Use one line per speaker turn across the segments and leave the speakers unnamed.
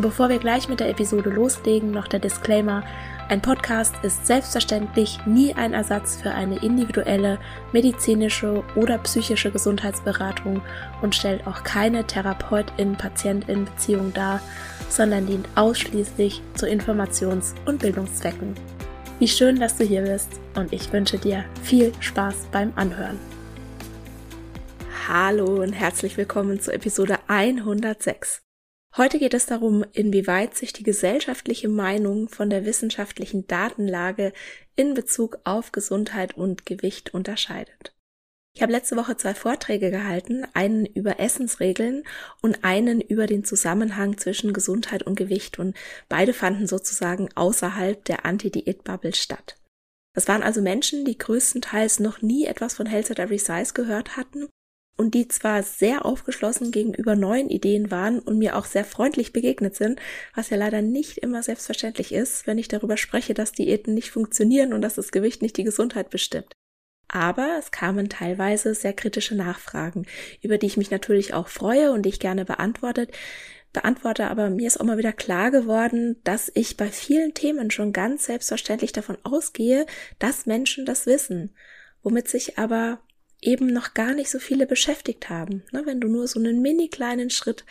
Bevor wir gleich mit der Episode loslegen, noch der Disclaimer, ein Podcast ist selbstverständlich nie ein Ersatz für eine individuelle medizinische oder psychische Gesundheitsberatung und stellt auch keine Therapeutin-Patientin-Beziehung dar, sondern dient ausschließlich zu Informations- und Bildungszwecken. Wie schön, dass du hier bist und ich wünsche dir viel Spaß beim Anhören. Hallo und herzlich willkommen zur Episode 106. Heute geht es darum, inwieweit sich die gesellschaftliche Meinung von der wissenschaftlichen Datenlage in Bezug auf Gesundheit und Gewicht unterscheidet. Ich habe letzte Woche zwei Vorträge gehalten, einen über Essensregeln und einen über den Zusammenhang zwischen Gesundheit und Gewicht und beide fanden sozusagen außerhalb der Anti-Diät-Bubble statt. Das waren also Menschen, die größtenteils noch nie etwas von Health at Every Size gehört hatten und die zwar sehr aufgeschlossen gegenüber neuen Ideen waren und mir auch sehr freundlich begegnet sind, was ja leider nicht immer selbstverständlich ist, wenn ich darüber spreche, dass Diäten nicht funktionieren und dass das Gewicht nicht die Gesundheit bestimmt. Aber es kamen teilweise sehr kritische Nachfragen, über die ich mich natürlich auch freue und die ich gerne beantwortet, beantworte, aber mir ist auch mal wieder klar geworden, dass ich bei vielen Themen schon ganz selbstverständlich davon ausgehe, dass Menschen das wissen, womit sich aber eben noch gar nicht so viele beschäftigt haben. Ne, wenn du nur so einen mini kleinen Schritt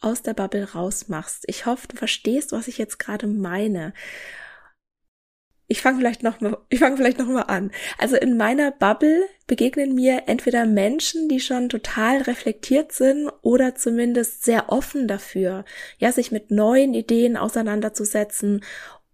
aus der Bubble rausmachst. Ich hoffe, du verstehst, was ich jetzt gerade meine. Ich fange vielleicht noch mal, ich fange vielleicht noch mal an. Also in meiner Bubble begegnen mir entweder Menschen, die schon total reflektiert sind oder zumindest sehr offen dafür, ja, sich mit neuen Ideen auseinanderzusetzen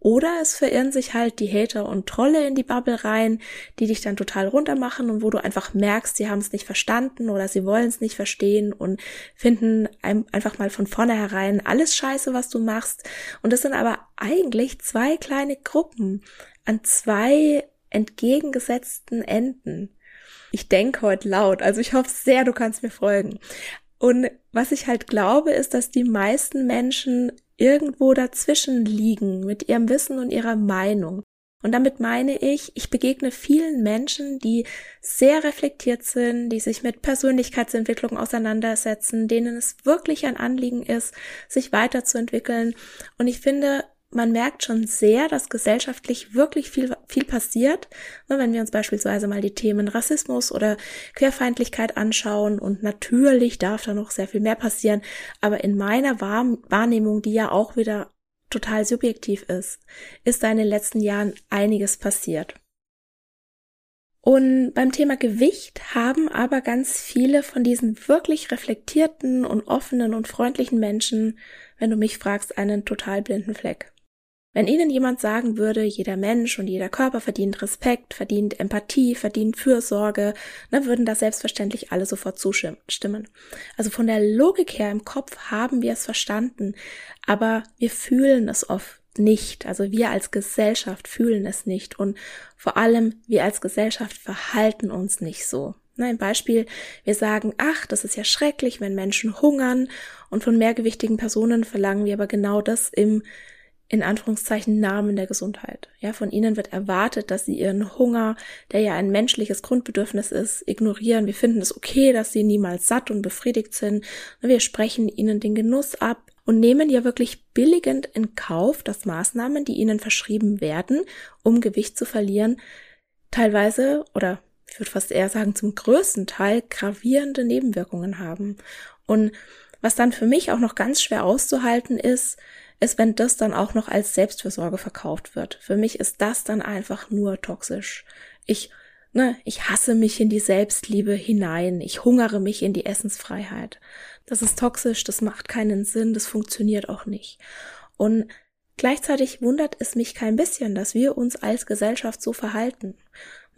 oder es verirren sich halt die Hater und Trolle in die Bubble rein, die dich dann total runtermachen und wo du einfach merkst, sie haben es nicht verstanden oder sie wollen es nicht verstehen und finden einfach mal von vornherein alles scheiße, was du machst. Und das sind aber eigentlich zwei kleine Gruppen an zwei entgegengesetzten Enden. Ich denke heute laut, also ich hoffe sehr, du kannst mir folgen. Und was ich halt glaube, ist, dass die meisten Menschen irgendwo dazwischen liegen mit ihrem Wissen und ihrer Meinung. Und damit meine ich, ich begegne vielen Menschen, die sehr reflektiert sind, die sich mit Persönlichkeitsentwicklung auseinandersetzen, denen es wirklich ein Anliegen ist, sich weiterzuentwickeln. Und ich finde, man merkt schon sehr, dass gesellschaftlich wirklich viel, viel passiert. Ne, wenn wir uns beispielsweise mal die Themen Rassismus oder Querfeindlichkeit anschauen und natürlich darf da noch sehr viel mehr passieren, aber in meiner Wahrnehmung, die ja auch wieder total subjektiv ist, ist da in den letzten Jahren einiges passiert. Und beim Thema Gewicht haben aber ganz viele von diesen wirklich reflektierten und offenen und freundlichen Menschen, wenn du mich fragst, einen total blinden Fleck. Wenn Ihnen jemand sagen würde, jeder Mensch und jeder Körper verdient Respekt, verdient Empathie, verdient Fürsorge, dann würden da selbstverständlich alle sofort zustimmen. Also von der Logik her im Kopf haben wir es verstanden, aber wir fühlen es oft nicht. Also wir als Gesellschaft fühlen es nicht und vor allem wir als Gesellschaft verhalten uns nicht so. Ein Beispiel, wir sagen, ach, das ist ja schrecklich, wenn Menschen hungern und von mehrgewichtigen Personen verlangen wir aber genau das im in Anführungszeichen Namen der Gesundheit. Ja, von ihnen wird erwartet, dass sie ihren Hunger, der ja ein menschliches Grundbedürfnis ist, ignorieren. Wir finden es okay, dass sie niemals satt und befriedigt sind. Wir sprechen ihnen den Genuss ab und nehmen ja wirklich billigend in Kauf, dass Maßnahmen, die ihnen verschrieben werden, um Gewicht zu verlieren, teilweise oder ich würde fast eher sagen zum größten Teil gravierende Nebenwirkungen haben. Und was dann für mich auch noch ganz schwer auszuhalten ist, ist, wenn das dann auch noch als Selbstfürsorge verkauft wird. Für mich ist das dann einfach nur toxisch. Ich ne, ich hasse mich in die Selbstliebe hinein, ich hungere mich in die Essensfreiheit. Das ist toxisch, das macht keinen Sinn, das funktioniert auch nicht. Und gleichzeitig wundert es mich kein bisschen, dass wir uns als Gesellschaft so verhalten.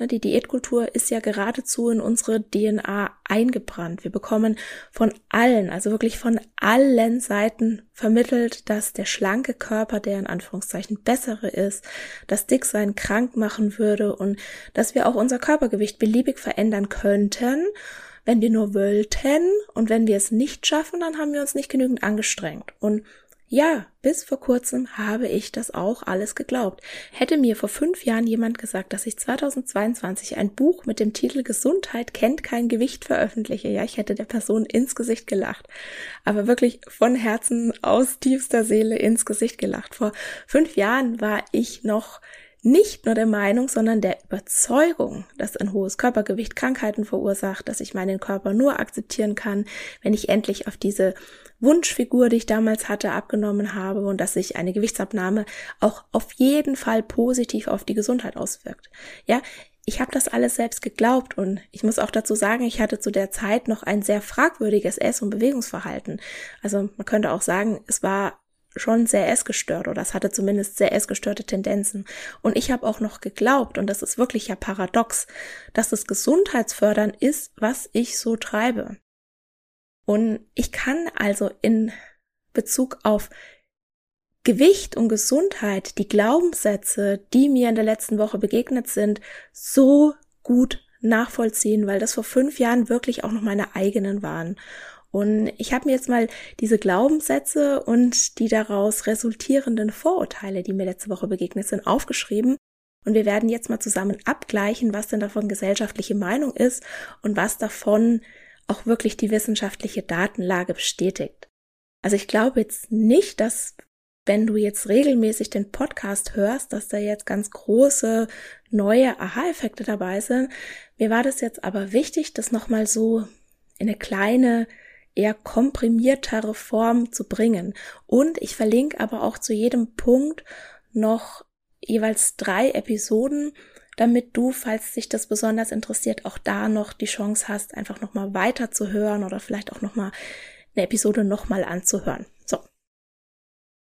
Ne, die Diätkultur ist ja geradezu in unsere DNA eingebrannt. Wir bekommen von allen, also wirklich von allen Seiten vermittelt, dass der schlanke Körper der in Anführungszeichen bessere ist, dass Dicksein krank machen würde und dass wir auch unser Körpergewicht beliebig verändern könnten, wenn wir nur wollten und wenn wir es nicht schaffen, dann haben wir uns nicht genügend angestrengt. Und ja, bis vor kurzem habe ich das auch alles geglaubt. Hätte mir vor fünf Jahren jemand gesagt, dass ich 2022 ein Buch mit dem Titel Gesundheit kennt kein Gewicht veröffentliche, ja, ich hätte der Person ins Gesicht gelacht. Aber wirklich von Herzen aus tiefster Seele ins Gesicht gelacht. Vor fünf Jahren war ich noch nicht nur der Meinung, sondern der Überzeugung, dass ein hohes Körpergewicht Krankheiten verursacht, dass ich meinen Körper nur akzeptieren kann, wenn ich endlich auf diese Wunschfigur, die ich damals hatte, abgenommen habe und dass sich eine Gewichtsabnahme auch auf jeden Fall positiv auf die Gesundheit auswirkt. Ja, ich habe das alles selbst geglaubt und ich muss auch dazu sagen, ich hatte zu der Zeit noch ein sehr fragwürdiges Ess- und Bewegungsverhalten. Also man könnte auch sagen, es war schon sehr essgestört oder es hatte zumindest sehr essgestörte Tendenzen. Und ich habe auch noch geglaubt, und das ist wirklich ja paradox, dass es gesundheitsfördern ist, was ich so treibe. Und ich kann also in Bezug auf Gewicht und Gesundheit die Glaubenssätze, die mir in der letzten Woche begegnet sind, so gut nachvollziehen, weil das vor fünf Jahren wirklich auch noch meine eigenen waren. Und ich habe mir jetzt mal diese Glaubenssätze und die daraus resultierenden Vorurteile, die mir letzte Woche begegnet sind, aufgeschrieben. Und wir werden jetzt mal zusammen abgleichen, was denn davon gesellschaftliche Meinung ist und was davon auch wirklich die wissenschaftliche Datenlage bestätigt. Also ich glaube jetzt nicht, dass wenn du jetzt regelmäßig den Podcast hörst, dass da jetzt ganz große neue Aha-Effekte dabei sind. Mir war das jetzt aber wichtig, das nochmal so in eine kleine eher komprimiertere Form zu bringen. Und ich verlinke aber auch zu jedem Punkt noch jeweils drei Episoden, damit du, falls dich das besonders interessiert, auch da noch die Chance hast, einfach nochmal weiter zu hören oder vielleicht auch nochmal eine Episode nochmal anzuhören. So.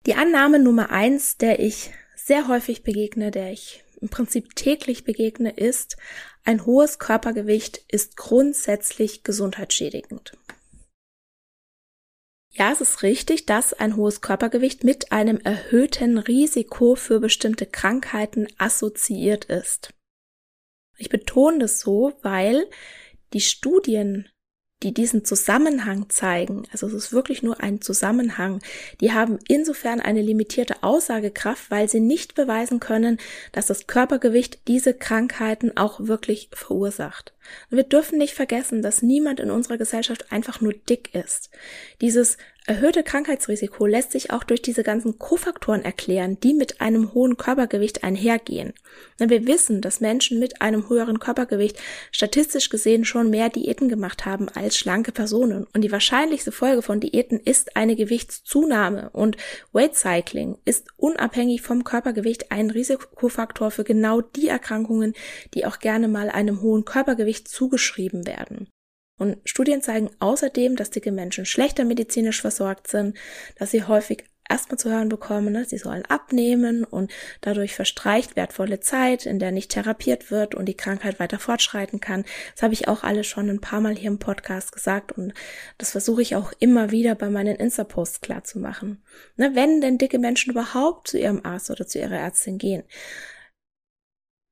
Die Annahme Nummer eins, der ich sehr häufig begegne, der ich im Prinzip täglich begegne, ist, ein hohes Körpergewicht ist grundsätzlich gesundheitsschädigend. Ja, es ist richtig, dass ein hohes Körpergewicht mit einem erhöhten Risiko für bestimmte Krankheiten assoziiert ist. Ich betone das so, weil die Studien die diesen Zusammenhang zeigen, also es ist wirklich nur ein Zusammenhang, die haben insofern eine limitierte Aussagekraft, weil sie nicht beweisen können, dass das Körpergewicht diese Krankheiten auch wirklich verursacht. wir dürfen nicht vergessen, dass niemand in unserer Gesellschaft einfach nur dick ist. Dieses erhöhte Krankheitsrisiko lässt sich auch durch diese ganzen Kofaktoren erklären, die mit einem hohen Körpergewicht einhergehen. Wir wissen, dass Menschen mit einem höheren Körpergewicht statistisch gesehen schon mehr Diäten gemacht haben als schlanke Personen. Und die wahrscheinlichste Folge von Diäten ist eine Gewichtszunahme. Und Weight Cycling ist unabhängig vom Körpergewicht ein Risikofaktor für genau die Erkrankungen, die auch gerne mal einem hohen Körpergewicht zugeschrieben werden. Und Studien zeigen außerdem, dass dicke Menschen schlechter medizinisch versorgt sind, dass sie häufig erstmal zu hören bekommen, ne, sie sollen abnehmen und dadurch verstreicht wertvolle Zeit, in der nicht therapiert wird und die Krankheit weiter fortschreiten kann. Das habe ich auch alle schon ein paar Mal hier im Podcast gesagt und das versuche ich auch immer wieder bei meinen Insta-Posts klar zu machen. Ne, wenn denn dicke Menschen überhaupt zu ihrem Arzt oder zu ihrer Ärztin gehen,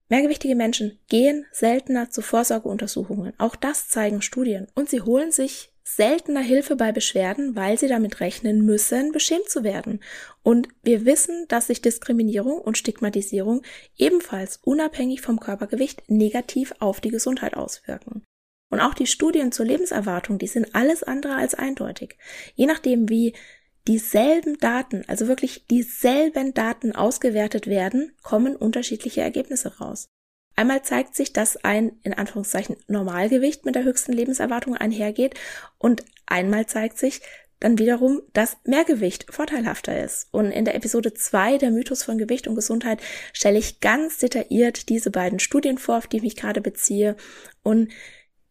Mehrgewichtige Menschen gehen seltener zu Vorsorgeuntersuchungen. Auch das zeigen Studien. Und sie holen sich seltener Hilfe bei Beschwerden, weil sie damit rechnen müssen, beschämt zu werden. Und wir wissen, dass sich Diskriminierung und Stigmatisierung ebenfalls unabhängig vom Körpergewicht negativ auf die Gesundheit auswirken. Und auch die Studien zur Lebenserwartung, die sind alles andere als eindeutig. Je nachdem, wie dieselben Daten, also wirklich dieselben Daten ausgewertet werden, kommen unterschiedliche Ergebnisse raus. Einmal zeigt sich, dass ein in Anführungszeichen Normalgewicht mit der höchsten Lebenserwartung einhergeht und einmal zeigt sich, dann wiederum, dass Mehrgewicht vorteilhafter ist. Und in der Episode 2 der Mythos von Gewicht und Gesundheit stelle ich ganz detailliert diese beiden Studien vor, auf die ich mich gerade beziehe. Und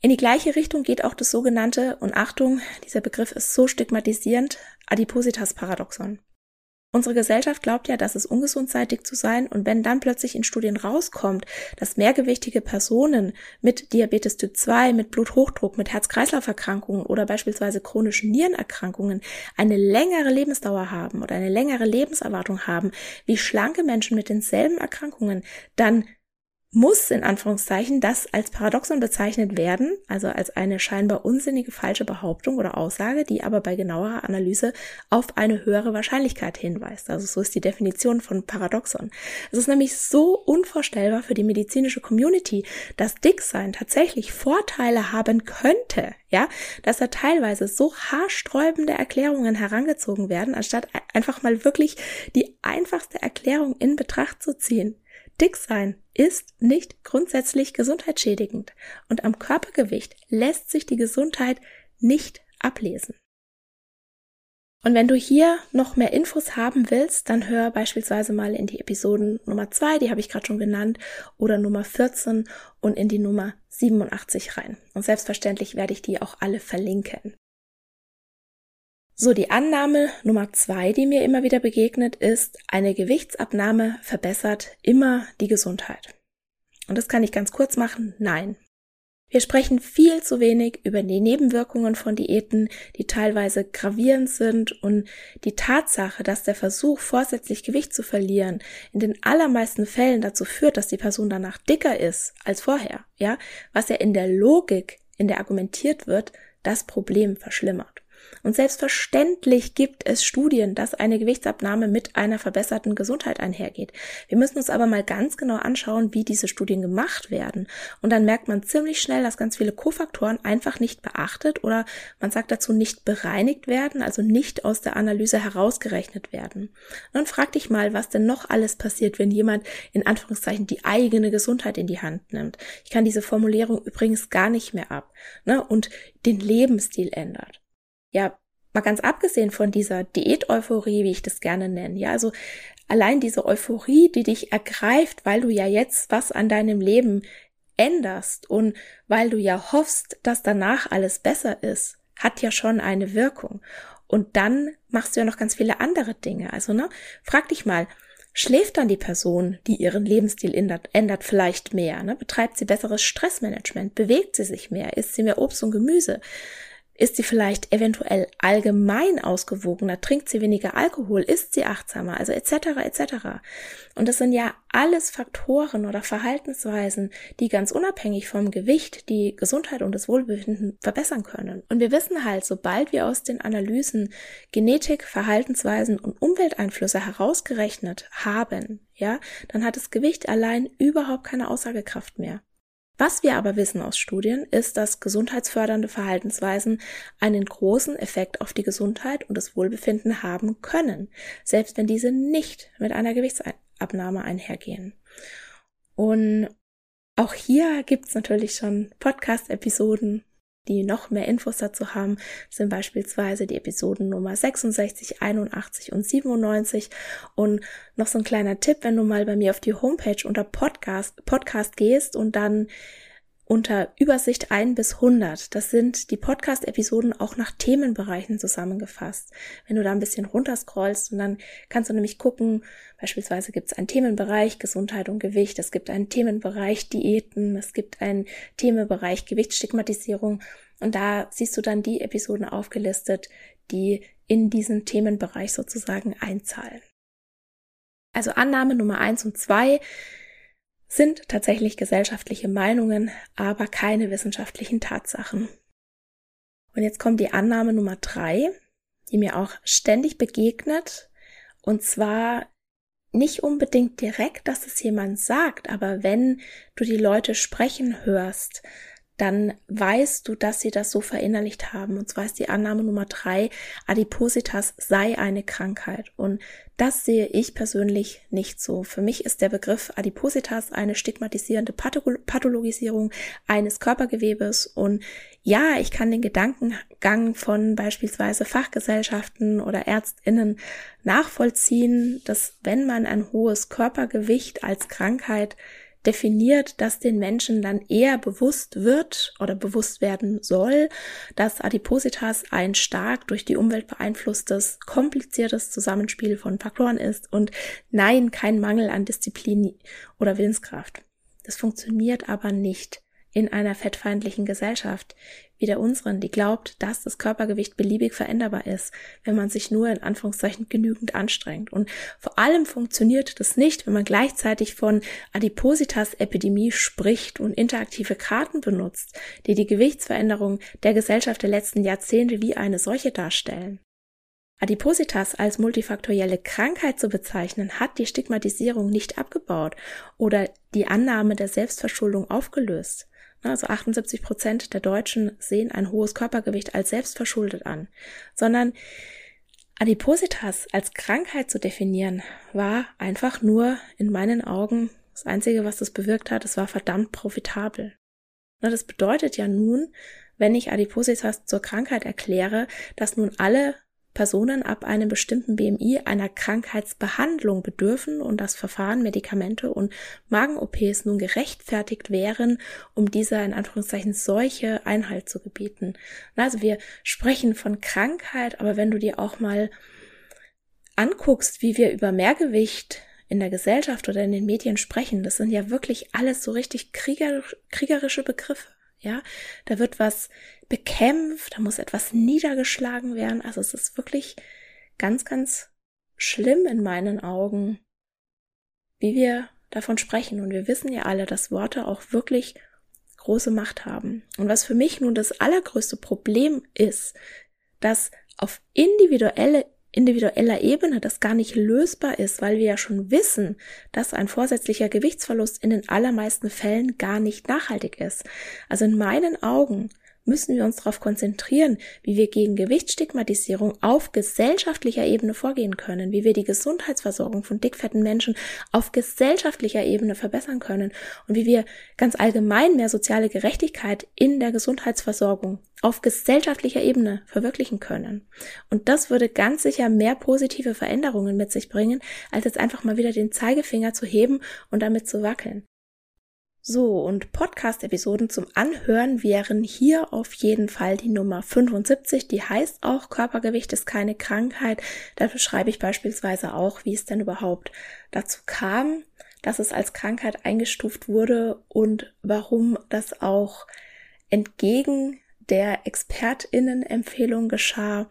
in die gleiche Richtung geht auch das sogenannte, und Achtung, dieser Begriff ist so stigmatisierend, Adipositas-Paradoxon. Unsere Gesellschaft glaubt ja, dass es ungesund sei, dick zu sein, und wenn dann plötzlich in Studien rauskommt, dass mehrgewichtige Personen mit Diabetes Typ 2, mit Bluthochdruck, mit Herz-Kreislauf-Erkrankungen oder beispielsweise chronischen Nierenerkrankungen eine längere Lebensdauer haben oder eine längere Lebenserwartung haben, wie schlanke Menschen mit denselben Erkrankungen, dann muss in Anführungszeichen das als Paradoxon bezeichnet werden, also als eine scheinbar unsinnige falsche Behauptung oder Aussage, die aber bei genauerer Analyse auf eine höhere Wahrscheinlichkeit hinweist. Also so ist die Definition von Paradoxon. Es ist nämlich so unvorstellbar für die medizinische Community, dass Dicksein tatsächlich Vorteile haben könnte, ja, dass da teilweise so haarsträubende Erklärungen herangezogen werden, anstatt einfach mal wirklich die einfachste Erklärung in Betracht zu ziehen. Dick sein ist nicht grundsätzlich gesundheitsschädigend und am Körpergewicht lässt sich die Gesundheit nicht ablesen. Und wenn du hier noch mehr Infos haben willst, dann hör beispielsweise mal in die Episoden Nummer 2, die habe ich gerade schon genannt, oder Nummer 14 und in die Nummer 87 rein. Und selbstverständlich werde ich die auch alle verlinken. So, die Annahme Nummer zwei, die mir immer wieder begegnet, ist, eine Gewichtsabnahme verbessert immer die Gesundheit. Und das kann ich ganz kurz machen. Nein. Wir sprechen viel zu wenig über die Nebenwirkungen von Diäten, die teilweise gravierend sind und die Tatsache, dass der Versuch, vorsätzlich Gewicht zu verlieren, in den allermeisten Fällen dazu führt, dass die Person danach dicker ist als vorher, ja, was ja in der Logik, in der argumentiert wird, das Problem verschlimmert. Und selbstverständlich gibt es Studien, dass eine Gewichtsabnahme mit einer verbesserten Gesundheit einhergeht. Wir müssen uns aber mal ganz genau anschauen, wie diese Studien gemacht werden. Und dann merkt man ziemlich schnell, dass ganz viele Kofaktoren einfach nicht beachtet oder man sagt dazu nicht bereinigt werden, also nicht aus der Analyse herausgerechnet werden. Dann frag dich mal, was denn noch alles passiert, wenn jemand in Anführungszeichen die eigene Gesundheit in die Hand nimmt. Ich kann diese Formulierung übrigens gar nicht mehr ab. Ne? Und den Lebensstil ändert ja, mal ganz abgesehen von dieser Diät-Euphorie, wie ich das gerne nenne, ja, also allein diese Euphorie, die dich ergreift, weil du ja jetzt was an deinem Leben änderst und weil du ja hoffst, dass danach alles besser ist, hat ja schon eine Wirkung. Und dann machst du ja noch ganz viele andere Dinge. Also, ne, frag dich mal, schläft dann die Person, die ihren Lebensstil ändert, ändert vielleicht mehr, ne? betreibt sie besseres Stressmanagement, bewegt sie sich mehr, isst sie mehr Obst und Gemüse, ist sie vielleicht eventuell allgemein ausgewogener? Trinkt sie weniger Alkohol? Ist sie achtsamer? Also etc. etc. Und das sind ja alles Faktoren oder Verhaltensweisen, die ganz unabhängig vom Gewicht die Gesundheit und das Wohlbefinden verbessern können. Und wir wissen halt, sobald wir aus den Analysen Genetik, Verhaltensweisen und Umwelteinflüsse herausgerechnet haben, ja, dann hat das Gewicht allein überhaupt keine Aussagekraft mehr. Was wir aber wissen aus Studien, ist, dass gesundheitsfördernde Verhaltensweisen einen großen Effekt auf die Gesundheit und das Wohlbefinden haben können, selbst wenn diese nicht mit einer Gewichtsabnahme einhergehen. Und auch hier gibt's natürlich schon Podcast-Episoden die noch mehr Infos dazu haben, sind beispielsweise die Episoden Nummer 66, 81 und 97. Und noch so ein kleiner Tipp, wenn du mal bei mir auf die Homepage unter Podcast, Podcast gehst und dann unter Übersicht 1 bis 100. Das sind die Podcast-Episoden auch nach Themenbereichen zusammengefasst. Wenn du da ein bisschen runterscrollst und dann kannst du nämlich gucken, beispielsweise gibt es einen Themenbereich Gesundheit und Gewicht, es gibt einen Themenbereich Diäten, es gibt einen Themenbereich Gewichtsstigmatisierung und da siehst du dann die Episoden aufgelistet, die in diesen Themenbereich sozusagen einzahlen. Also Annahme Nummer 1 und 2 sind tatsächlich gesellschaftliche Meinungen, aber keine wissenschaftlichen Tatsachen. Und jetzt kommt die Annahme Nummer drei, die mir auch ständig begegnet, und zwar nicht unbedingt direkt, dass es jemand sagt, aber wenn du die Leute sprechen hörst, dann weißt du, dass sie das so verinnerlicht haben. Und zwar ist die Annahme Nummer drei, Adipositas sei eine Krankheit. Und das sehe ich persönlich nicht so. Für mich ist der Begriff Adipositas eine stigmatisierende Pathologisierung eines Körpergewebes. Und ja, ich kann den Gedankengang von beispielsweise Fachgesellschaften oder Ärztinnen nachvollziehen, dass wenn man ein hohes Körpergewicht als Krankheit definiert, dass den Menschen dann eher bewusst wird oder bewusst werden soll, dass Adipositas ein stark durch die Umwelt beeinflusstes, kompliziertes Zusammenspiel von Faktoren ist und nein, kein Mangel an Disziplin oder Willenskraft. Das funktioniert aber nicht in einer fettfeindlichen Gesellschaft wie der unseren, die glaubt, dass das Körpergewicht beliebig veränderbar ist, wenn man sich nur in Anführungszeichen genügend anstrengt. Und vor allem funktioniert das nicht, wenn man gleichzeitig von Adipositas-Epidemie spricht und interaktive Karten benutzt, die die Gewichtsveränderung der Gesellschaft der letzten Jahrzehnte wie eine solche darstellen. Adipositas als multifaktorielle Krankheit zu bezeichnen, hat die Stigmatisierung nicht abgebaut oder die Annahme der Selbstverschuldung aufgelöst. Also 78 Prozent der Deutschen sehen ein hohes Körpergewicht als selbstverschuldet an, sondern Adipositas als Krankheit zu definieren, war einfach nur in meinen Augen das Einzige, was das bewirkt hat, es war verdammt profitabel. Das bedeutet ja nun, wenn ich Adipositas zur Krankheit erkläre, dass nun alle Personen ab einem bestimmten BMI einer Krankheitsbehandlung bedürfen und das Verfahren, Medikamente und Magen-OPs nun gerechtfertigt wären, um dieser in Anführungszeichen Seuche Einhalt zu gebieten. Also wir sprechen von Krankheit, aber wenn du dir auch mal anguckst, wie wir über Mehrgewicht in der Gesellschaft oder in den Medien sprechen, das sind ja wirklich alles so richtig kriegerische Begriffe. Ja, da wird was bekämpft, da muss etwas niedergeschlagen werden. Also es ist wirklich ganz, ganz schlimm in meinen Augen, wie wir davon sprechen. Und wir wissen ja alle, dass Worte auch wirklich große Macht haben. Und was für mich nun das allergrößte Problem ist, dass auf individuelle individueller Ebene das gar nicht lösbar ist, weil wir ja schon wissen, dass ein vorsätzlicher Gewichtsverlust in den allermeisten Fällen gar nicht nachhaltig ist. Also in meinen Augen müssen wir uns darauf konzentrieren, wie wir gegen Gewichtsstigmatisierung auf gesellschaftlicher Ebene vorgehen können, wie wir die Gesundheitsversorgung von dickfetten Menschen auf gesellschaftlicher Ebene verbessern können und wie wir ganz allgemein mehr soziale Gerechtigkeit in der Gesundheitsversorgung auf gesellschaftlicher Ebene verwirklichen können. Und das würde ganz sicher mehr positive Veränderungen mit sich bringen, als jetzt einfach mal wieder den Zeigefinger zu heben und damit zu wackeln. So, und Podcast-Episoden zum Anhören wären hier auf jeden Fall die Nummer 75, die heißt auch Körpergewicht ist keine Krankheit. Da beschreibe ich beispielsweise auch, wie es denn überhaupt dazu kam, dass es als Krankheit eingestuft wurde und warum das auch entgegen der ExpertInnen-Empfehlung geschah.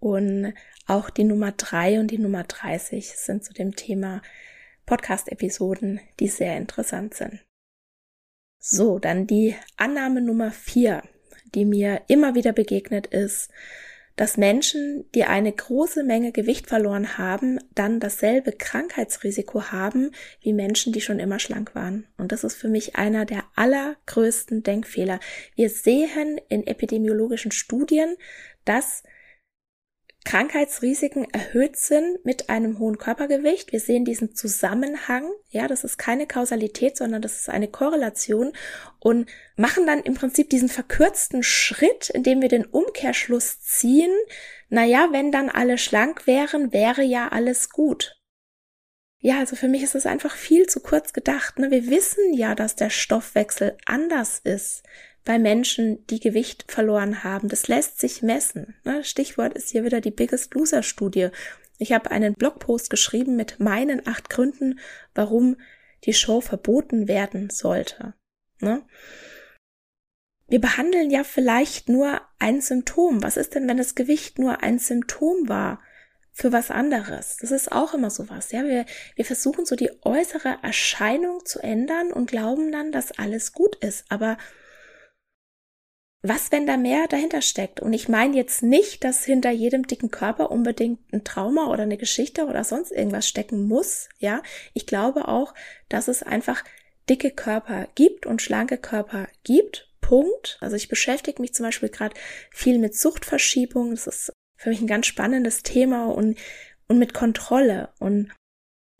Und auch die Nummer 3 und die Nummer 30 sind zu dem Thema Podcast-Episoden, die sehr interessant sind. So, dann die Annahme Nummer vier, die mir immer wieder begegnet ist, dass Menschen, die eine große Menge Gewicht verloren haben, dann dasselbe Krankheitsrisiko haben wie Menschen, die schon immer schlank waren. Und das ist für mich einer der allergrößten Denkfehler. Wir sehen in epidemiologischen Studien, dass Krankheitsrisiken erhöht sind mit einem hohen Körpergewicht. Wir sehen diesen Zusammenhang. Ja, das ist keine Kausalität, sondern das ist eine Korrelation und machen dann im Prinzip diesen verkürzten Schritt, indem wir den Umkehrschluss ziehen. Naja, wenn dann alle schlank wären, wäre ja alles gut. Ja, also für mich ist es einfach viel zu kurz gedacht. Ne? Wir wissen ja, dass der Stoffwechsel anders ist bei Menschen, die Gewicht verloren haben. Das lässt sich messen. Ne? Stichwort ist hier wieder die Biggest Loser Studie. Ich habe einen Blogpost geschrieben mit meinen acht Gründen, warum die Show verboten werden sollte. Ne? Wir behandeln ja vielleicht nur ein Symptom. Was ist denn, wenn das Gewicht nur ein Symptom war für was anderes? Das ist auch immer sowas. Ja, wir, wir versuchen so die äußere Erscheinung zu ändern und glauben dann, dass alles gut ist. Aber was, wenn da mehr dahinter steckt? Und ich meine jetzt nicht, dass hinter jedem dicken Körper unbedingt ein Trauma oder eine Geschichte oder sonst irgendwas stecken muss. Ja, ich glaube auch, dass es einfach dicke Körper gibt und schlanke Körper gibt. Punkt. Also ich beschäftige mich zum Beispiel gerade viel mit Suchtverschiebung. Das ist für mich ein ganz spannendes Thema und, und mit Kontrolle. Und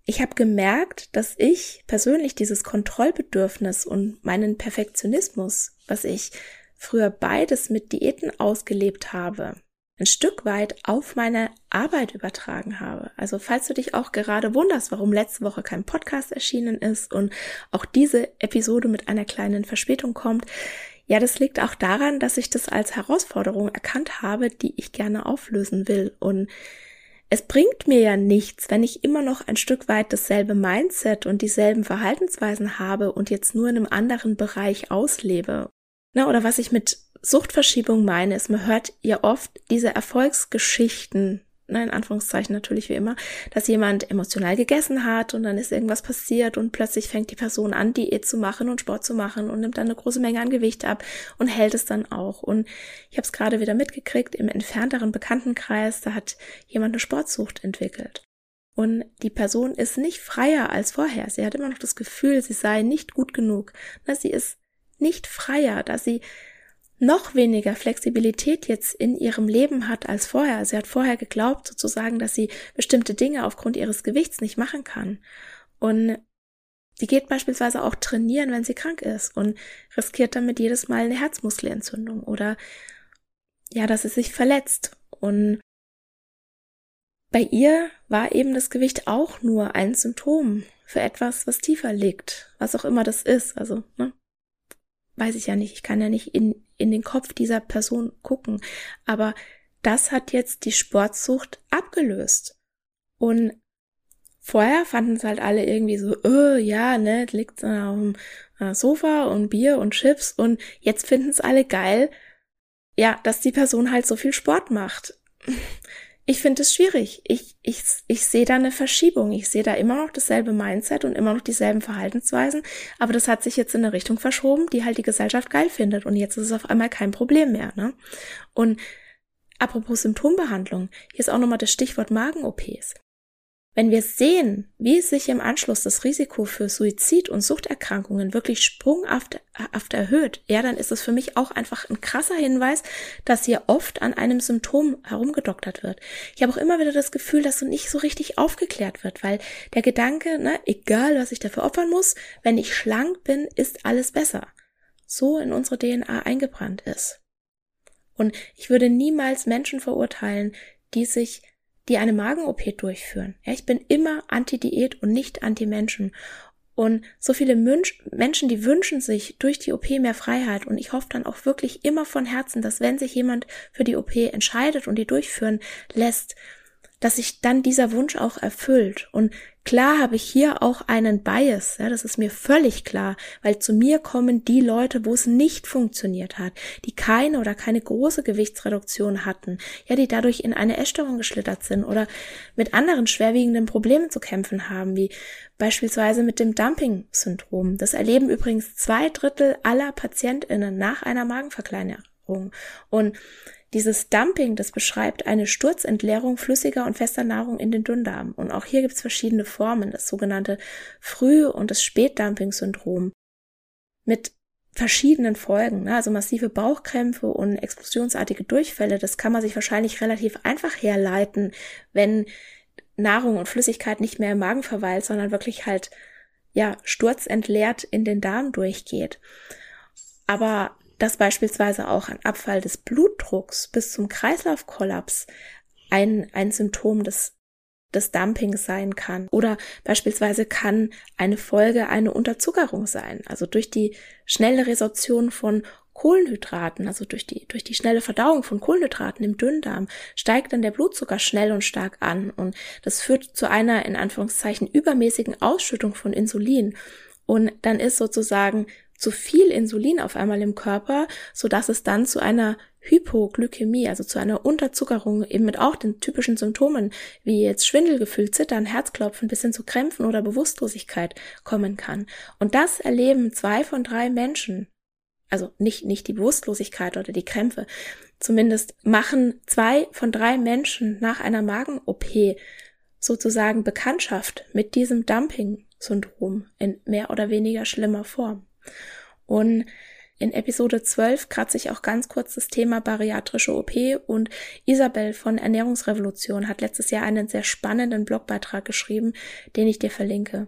ich habe gemerkt, dass ich persönlich dieses Kontrollbedürfnis und meinen Perfektionismus, was ich früher beides mit Diäten ausgelebt habe, ein Stück weit auf meine Arbeit übertragen habe. Also falls du dich auch gerade wunderst, warum letzte Woche kein Podcast erschienen ist und auch diese Episode mit einer kleinen Verspätung kommt, ja, das liegt auch daran, dass ich das als Herausforderung erkannt habe, die ich gerne auflösen will. Und es bringt mir ja nichts, wenn ich immer noch ein Stück weit dasselbe Mindset und dieselben Verhaltensweisen habe und jetzt nur in einem anderen Bereich auslebe. Na, oder was ich mit Suchtverschiebung meine, ist, man hört ja oft diese Erfolgsgeschichten, ne, in Anführungszeichen natürlich wie immer, dass jemand emotional gegessen hat und dann ist irgendwas passiert und plötzlich fängt die Person an, Diät zu machen und Sport zu machen und nimmt dann eine große Menge an Gewicht ab und hält es dann auch. Und ich habe es gerade wieder mitgekriegt, im entfernteren Bekanntenkreis, da hat jemand eine Sportsucht entwickelt. Und die Person ist nicht freier als vorher. Sie hat immer noch das Gefühl, sie sei nicht gut genug. Sie ist nicht freier, dass sie noch weniger Flexibilität jetzt in ihrem Leben hat als vorher. Sie hat vorher geglaubt, sozusagen, dass sie bestimmte Dinge aufgrund ihres Gewichts nicht machen kann. Und sie geht beispielsweise auch trainieren, wenn sie krank ist und riskiert damit jedes Mal eine Herzmuskelentzündung oder ja, dass sie sich verletzt. Und bei ihr war eben das Gewicht auch nur ein Symptom für etwas, was tiefer liegt, was auch immer das ist. Also, ne? Weiß ich ja nicht, ich kann ja nicht in, in den Kopf dieser Person gucken, aber das hat jetzt die Sportsucht abgelöst. Und vorher fanden es halt alle irgendwie so, oh, ja, ne, liegt so auf dem äh, Sofa und Bier und Chips. Und jetzt finden es alle geil, ja, dass die Person halt so viel Sport macht ich finde es schwierig. Ich, ich, ich sehe da eine Verschiebung. Ich sehe da immer noch dasselbe Mindset und immer noch dieselben Verhaltensweisen, aber das hat sich jetzt in eine Richtung verschoben, die halt die Gesellschaft geil findet und jetzt ist es auf einmal kein Problem mehr. Ne? Und apropos Symptombehandlung, hier ist auch nochmal das Stichwort Magen-OPs. Wenn wir sehen, wie sich im Anschluss das Risiko für Suizid und Suchterkrankungen wirklich sprunghaft erhöht, ja, dann ist es für mich auch einfach ein krasser Hinweis, dass hier oft an einem Symptom herumgedoktert wird. Ich habe auch immer wieder das Gefühl, dass so nicht so richtig aufgeklärt wird, weil der Gedanke, ne, egal was ich dafür opfern muss, wenn ich schlank bin, ist alles besser. So in unsere DNA eingebrannt ist. Und ich würde niemals Menschen verurteilen, die sich die eine Magen-OP durchführen. Ja, ich bin immer anti-Diät und nicht anti-Menschen. Und so viele Münch Menschen, die wünschen sich durch die OP mehr Freiheit. Und ich hoffe dann auch wirklich immer von Herzen, dass wenn sich jemand für die OP entscheidet und die durchführen lässt, dass sich dann dieser Wunsch auch erfüllt. Und Klar habe ich hier auch einen Bias, ja, das ist mir völlig klar, weil zu mir kommen die Leute, wo es nicht funktioniert hat, die keine oder keine große Gewichtsreduktion hatten, ja, die dadurch in eine Essstörung geschlittert sind oder mit anderen schwerwiegenden Problemen zu kämpfen haben, wie beispielsweise mit dem Dumping-Syndrom. Das erleben übrigens zwei Drittel aller PatientInnen nach einer Magenverkleinerung. Und dieses Dumping, das beschreibt eine Sturzentleerung flüssiger und fester Nahrung in den Dünndarm. Und auch hier gibt es verschiedene Formen, das sogenannte Früh- und das Spätdumping-Syndrom. Mit verschiedenen Folgen, ne? also massive Bauchkrämpfe und explosionsartige Durchfälle, das kann man sich wahrscheinlich relativ einfach herleiten, wenn Nahrung und Flüssigkeit nicht mehr im Magen verweilt, sondern wirklich halt, ja, sturzentleert in den Darm durchgeht. Aber dass beispielsweise auch ein Abfall des Blutdrucks bis zum Kreislaufkollaps ein, ein Symptom des, des Dumpings sein kann. Oder beispielsweise kann eine Folge eine Unterzuckerung sein. Also durch die schnelle Resorption von Kohlenhydraten, also durch die, durch die schnelle Verdauung von Kohlenhydraten im Dünndarm, steigt dann der Blutzucker schnell und stark an. Und das führt zu einer, in Anführungszeichen, übermäßigen Ausschüttung von Insulin. Und dann ist sozusagen zu viel Insulin auf einmal im Körper, so dass es dann zu einer Hypoglykämie, also zu einer Unterzuckerung, eben mit auch den typischen Symptomen wie jetzt Schwindelgefühl, Zittern, Herzklopfen bis hin zu Krämpfen oder Bewusstlosigkeit kommen kann. Und das erleben zwei von drei Menschen. Also nicht, nicht die Bewusstlosigkeit oder die Krämpfe. Zumindest machen zwei von drei Menschen nach einer Magen-OP sozusagen Bekanntschaft mit diesem Dumping-Syndrom in mehr oder weniger schlimmer Form. Und In Episode 12 kratze ich auch ganz kurz das Thema bariatrische OP und Isabel von Ernährungsrevolution hat letztes Jahr einen sehr spannenden Blogbeitrag geschrieben, den ich dir verlinke.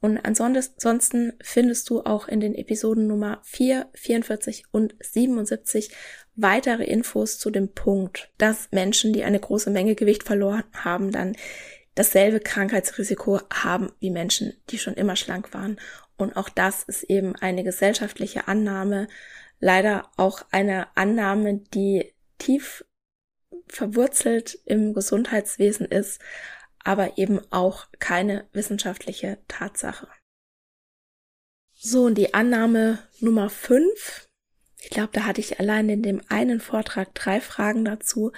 Und ansonsten findest du auch in den Episoden Nummer 4, 44 und 77 weitere Infos zu dem Punkt, dass Menschen, die eine große Menge Gewicht verloren haben, dann dasselbe Krankheitsrisiko haben wie Menschen, die schon immer schlank waren. Und auch das ist eben eine gesellschaftliche Annahme, leider auch eine Annahme, die tief verwurzelt im Gesundheitswesen ist, aber eben auch keine wissenschaftliche Tatsache. So, und die Annahme Nummer fünf, ich glaube, da hatte ich allein in dem einen Vortrag drei Fragen dazu,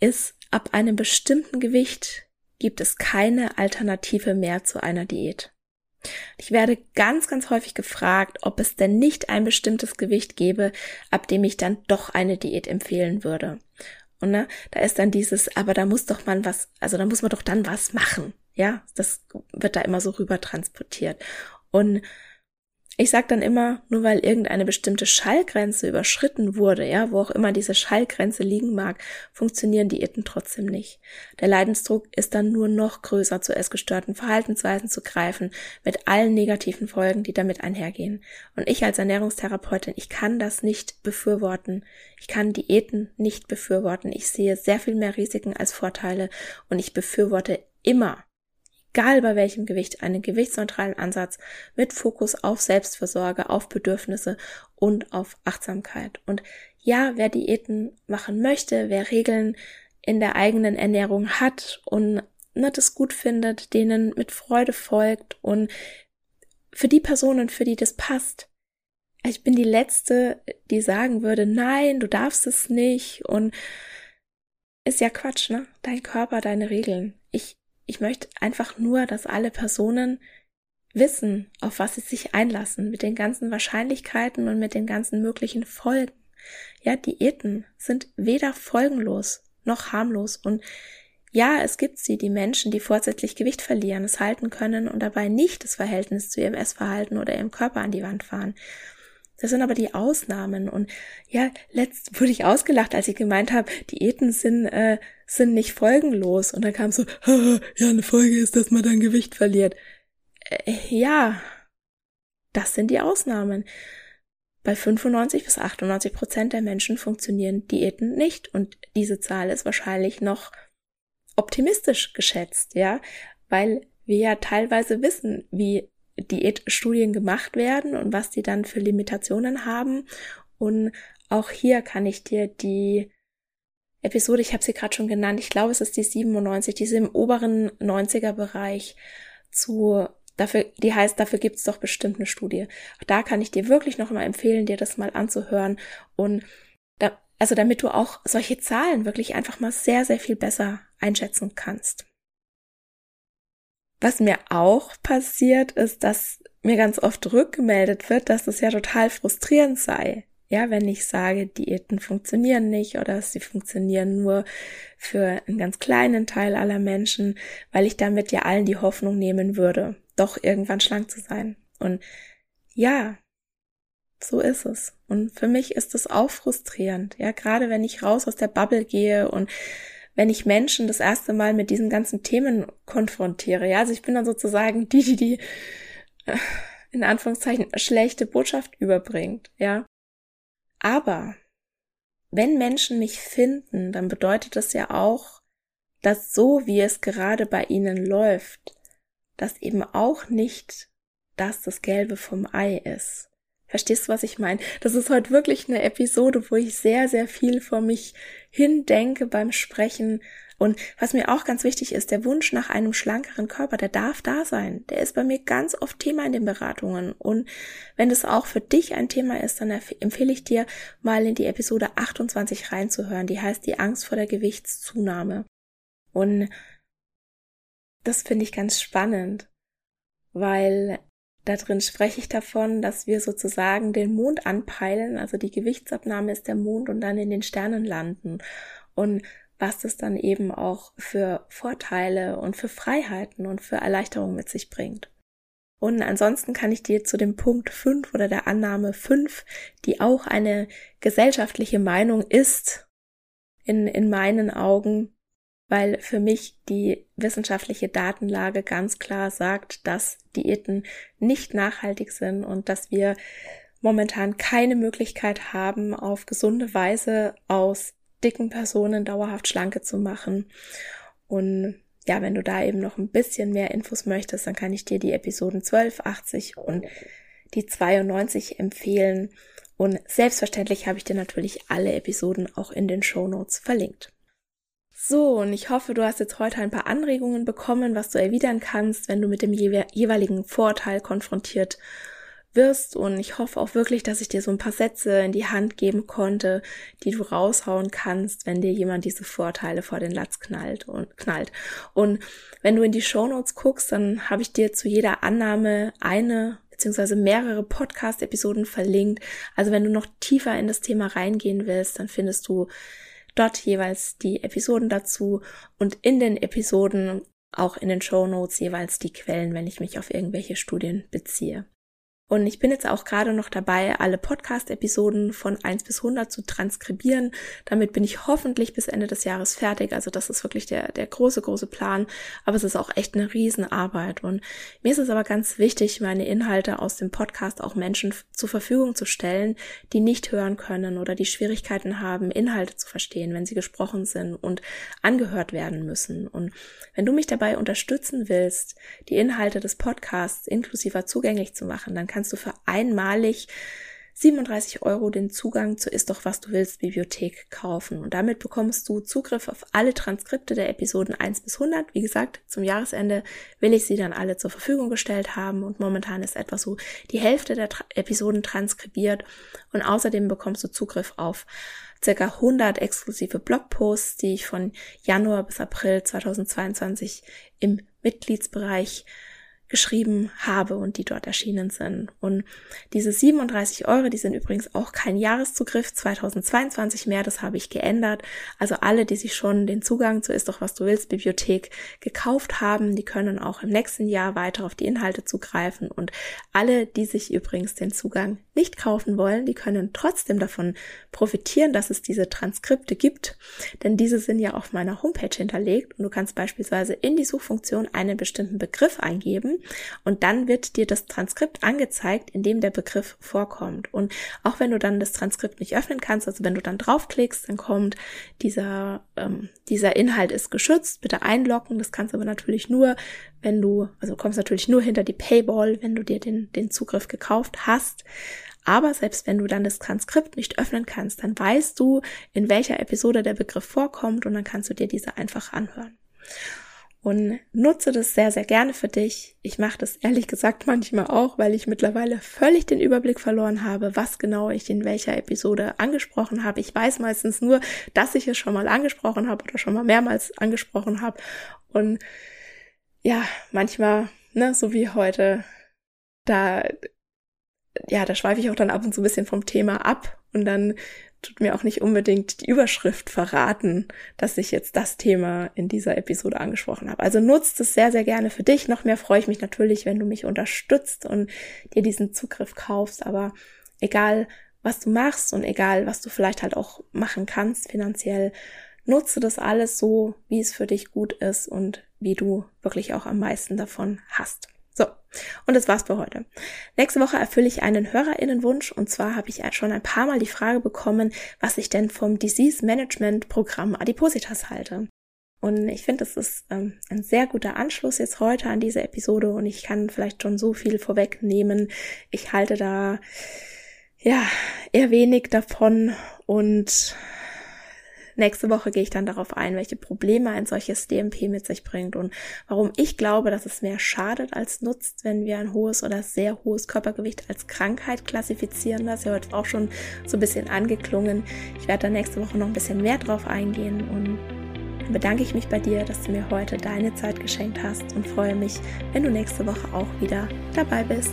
ist, ab einem bestimmten Gewicht gibt es keine Alternative mehr zu einer Diät. Ich werde ganz, ganz häufig gefragt, ob es denn nicht ein bestimmtes Gewicht gäbe, ab dem ich dann doch eine Diät empfehlen würde. Und ne, da ist dann dieses, aber da muss doch man was, also da muss man doch dann was machen. Ja, das wird da immer so rüber transportiert. Und ich sage dann immer, nur weil irgendeine bestimmte Schallgrenze überschritten wurde, ja, wo auch immer diese Schallgrenze liegen mag, funktionieren Diäten trotzdem nicht. Der Leidensdruck ist dann nur noch größer, zu essgestörten Verhaltensweisen zu greifen, mit allen negativen Folgen, die damit einhergehen. Und ich als Ernährungstherapeutin, ich kann das nicht befürworten. Ich kann Diäten nicht befürworten. Ich sehe sehr viel mehr Risiken als Vorteile und ich befürworte immer egal bei welchem Gewicht, einen gewichtsneutralen Ansatz mit Fokus auf Selbstversorge, auf Bedürfnisse und auf Achtsamkeit. Und ja, wer Diäten machen möchte, wer Regeln in der eigenen Ernährung hat und ne, das gut findet, denen mit Freude folgt und für die Personen, für die das passt. Ich bin die Letzte, die sagen würde, nein, du darfst es nicht und ist ja Quatsch, ne? Dein Körper, deine Regeln. Ich ich möchte einfach nur, dass alle Personen wissen, auf was sie sich einlassen, mit den ganzen Wahrscheinlichkeiten und mit den ganzen möglichen Folgen. Ja, Diäten sind weder folgenlos noch harmlos und ja, es gibt sie, die Menschen, die vorsätzlich Gewicht verlieren, es halten können und dabei nicht das Verhältnis zu ihrem Essverhalten oder ihrem Körper an die Wand fahren. Das sind aber die Ausnahmen. Und ja, letzt wurde ich ausgelacht, als ich gemeint habe, Diäten sind, äh, sind nicht folgenlos. Und dann kam so, ja, eine Folge ist, dass man dann Gewicht verliert. Äh, ja, das sind die Ausnahmen. Bei 95 bis 98 Prozent der Menschen funktionieren Diäten nicht. Und diese Zahl ist wahrscheinlich noch optimistisch geschätzt, ja, weil wir ja teilweise wissen, wie Diätstudien gemacht werden und was die dann für Limitationen haben. Und auch hier kann ich dir die Episode, ich habe sie gerade schon genannt, ich glaube es ist die 97, diese im oberen 90er Bereich zu dafür, die heißt, dafür gibt's doch bestimmt eine Studie. Da kann ich dir wirklich noch mal empfehlen, dir das mal anzuhören und da, also damit du auch solche Zahlen wirklich einfach mal sehr, sehr viel besser einschätzen kannst. Was mir auch passiert, ist, dass mir ganz oft rückgemeldet wird, dass es ja total frustrierend sei. Ja, wenn ich sage, Diäten funktionieren nicht oder sie funktionieren nur für einen ganz kleinen Teil aller Menschen, weil ich damit ja allen die Hoffnung nehmen würde, doch irgendwann schlank zu sein. Und ja, so ist es. Und für mich ist es auch frustrierend. Ja, gerade wenn ich raus aus der Bubble gehe und wenn ich Menschen das erste Mal mit diesen ganzen Themen konfrontiere. Ja, also ich bin dann sozusagen die, die die äh, in Anführungszeichen schlechte Botschaft überbringt. Ja, aber wenn Menschen mich finden, dann bedeutet das ja auch, dass so wie es gerade bei ihnen läuft, dass eben auch nicht das das Gelbe vom Ei ist. Verstehst du, was ich meine? Das ist heute wirklich eine Episode, wo ich sehr, sehr viel vor mich hindenke beim Sprechen. Und was mir auch ganz wichtig ist, der Wunsch nach einem schlankeren Körper, der darf da sein. Der ist bei mir ganz oft Thema in den Beratungen. Und wenn das auch für dich ein Thema ist, dann empfehle ich dir mal in die Episode 28 reinzuhören. Die heißt die Angst vor der Gewichtszunahme. Und das finde ich ganz spannend, weil da drin spreche ich davon, dass wir sozusagen den Mond anpeilen, also die Gewichtsabnahme ist der Mond und dann in den Sternen landen. Und was das dann eben auch für Vorteile und für Freiheiten und für Erleichterung mit sich bringt. Und ansonsten kann ich dir zu dem Punkt 5 oder der Annahme 5, die auch eine gesellschaftliche Meinung ist, in, in meinen Augen, weil für mich die wissenschaftliche Datenlage ganz klar sagt, dass Diäten nicht nachhaltig sind und dass wir momentan keine Möglichkeit haben, auf gesunde Weise aus dicken Personen dauerhaft schlanke zu machen. Und ja, wenn du da eben noch ein bisschen mehr Infos möchtest, dann kann ich dir die Episoden 12, 80 und die 92 empfehlen. Und selbstverständlich habe ich dir natürlich alle Episoden auch in den Show Notes verlinkt. So, und ich hoffe, du hast jetzt heute ein paar Anregungen bekommen, was du erwidern kannst, wenn du mit dem jeweiligen Vorteil konfrontiert wirst. Und ich hoffe auch wirklich, dass ich dir so ein paar Sätze in die Hand geben konnte, die du raushauen kannst, wenn dir jemand diese Vorteile vor den Latz knallt und knallt. Und wenn du in die Show Notes guckst, dann habe ich dir zu jeder Annahme eine beziehungsweise mehrere Podcast-Episoden verlinkt. Also wenn du noch tiefer in das Thema reingehen willst, dann findest du dort jeweils die Episoden dazu und in den Episoden auch in den Show Notes jeweils die Quellen, wenn ich mich auf irgendwelche Studien beziehe. Und ich bin jetzt auch gerade noch dabei, alle Podcast-Episoden von 1 bis 100 zu transkribieren. Damit bin ich hoffentlich bis Ende des Jahres fertig. Also das ist wirklich der, der große, große Plan. Aber es ist auch echt eine Riesenarbeit. Und mir ist es aber ganz wichtig, meine Inhalte aus dem Podcast auch Menschen zur Verfügung zu stellen, die nicht hören können oder die Schwierigkeiten haben, Inhalte zu verstehen, wenn sie gesprochen sind und angehört werden müssen. Und wenn du mich dabei unterstützen willst, die Inhalte des Podcasts inklusiver zugänglich zu machen, dann kannst du für einmalig 37 Euro den Zugang zur Ist doch was du willst Bibliothek kaufen. Und damit bekommst du Zugriff auf alle Transkripte der Episoden 1 bis 100. Wie gesagt, zum Jahresende will ich sie dann alle zur Verfügung gestellt haben und momentan ist etwa so die Hälfte der Tra Episoden transkribiert und außerdem bekommst du Zugriff auf circa 100 exklusive Blogposts, die ich von Januar bis April 2022 im Mitgliedsbereich geschrieben habe und die dort erschienen sind. Und diese 37 Euro, die sind übrigens auch kein Jahreszugriff 2022 mehr, das habe ich geändert. Also alle, die sich schon den Zugang zu Ist doch was du willst Bibliothek gekauft haben, die können auch im nächsten Jahr weiter auf die Inhalte zugreifen. Und alle, die sich übrigens den Zugang nicht kaufen wollen, die können trotzdem davon profitieren, dass es diese Transkripte gibt, denn diese sind ja auf meiner Homepage hinterlegt und du kannst beispielsweise in die Suchfunktion einen bestimmten Begriff eingeben und dann wird dir das Transkript angezeigt, in dem der Begriff vorkommt. Und auch wenn du dann das Transkript nicht öffnen kannst, also wenn du dann draufklickst, dann kommt dieser, ähm, dieser Inhalt ist geschützt, bitte einloggen. Das kannst du aber natürlich nur, wenn du, also du kommst natürlich nur hinter die Paywall, wenn du dir den, den Zugriff gekauft hast. Aber selbst wenn du dann das Transkript nicht öffnen kannst, dann weißt du, in welcher Episode der Begriff vorkommt und dann kannst du dir diese einfach anhören und nutze das sehr, sehr gerne für dich. Ich mache das ehrlich gesagt manchmal auch, weil ich mittlerweile völlig den Überblick verloren habe, was genau ich in welcher Episode angesprochen habe. Ich weiß meistens nur, dass ich es schon mal angesprochen habe oder schon mal mehrmals angesprochen habe. Und ja, manchmal, ne, so wie heute, da, ja, da schweife ich auch dann ab und zu ein bisschen vom Thema ab und dann tut mir auch nicht unbedingt die Überschrift verraten, dass ich jetzt das Thema in dieser Episode angesprochen habe. Also nutzt es sehr, sehr gerne für dich. Noch mehr freue ich mich natürlich, wenn du mich unterstützt und dir diesen Zugriff kaufst. Aber egal, was du machst und egal, was du vielleicht halt auch machen kannst finanziell, nutze das alles so, wie es für dich gut ist und wie du wirklich auch am meisten davon hast. So, und das war's für heute. Nächste Woche erfülle ich einen Hörerinnenwunsch und zwar habe ich schon ein paar Mal die Frage bekommen, was ich denn vom Disease Management Programm Adipositas halte. Und ich finde, das ist ähm, ein sehr guter Anschluss jetzt heute an diese Episode und ich kann vielleicht schon so viel vorwegnehmen. Ich halte da ja eher wenig davon und Nächste Woche gehe ich dann darauf ein, welche Probleme ein solches DMP mit sich bringt und warum ich glaube, dass es mehr schadet als nutzt, wenn wir ein hohes oder sehr hohes Körpergewicht als Krankheit klassifizieren. Das ist ja heute auch schon so ein bisschen angeklungen. Ich werde da nächste Woche noch ein bisschen mehr drauf eingehen und dann bedanke ich mich bei dir, dass du mir heute deine Zeit geschenkt hast und freue mich, wenn du nächste Woche auch wieder dabei bist.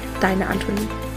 deine Antonie.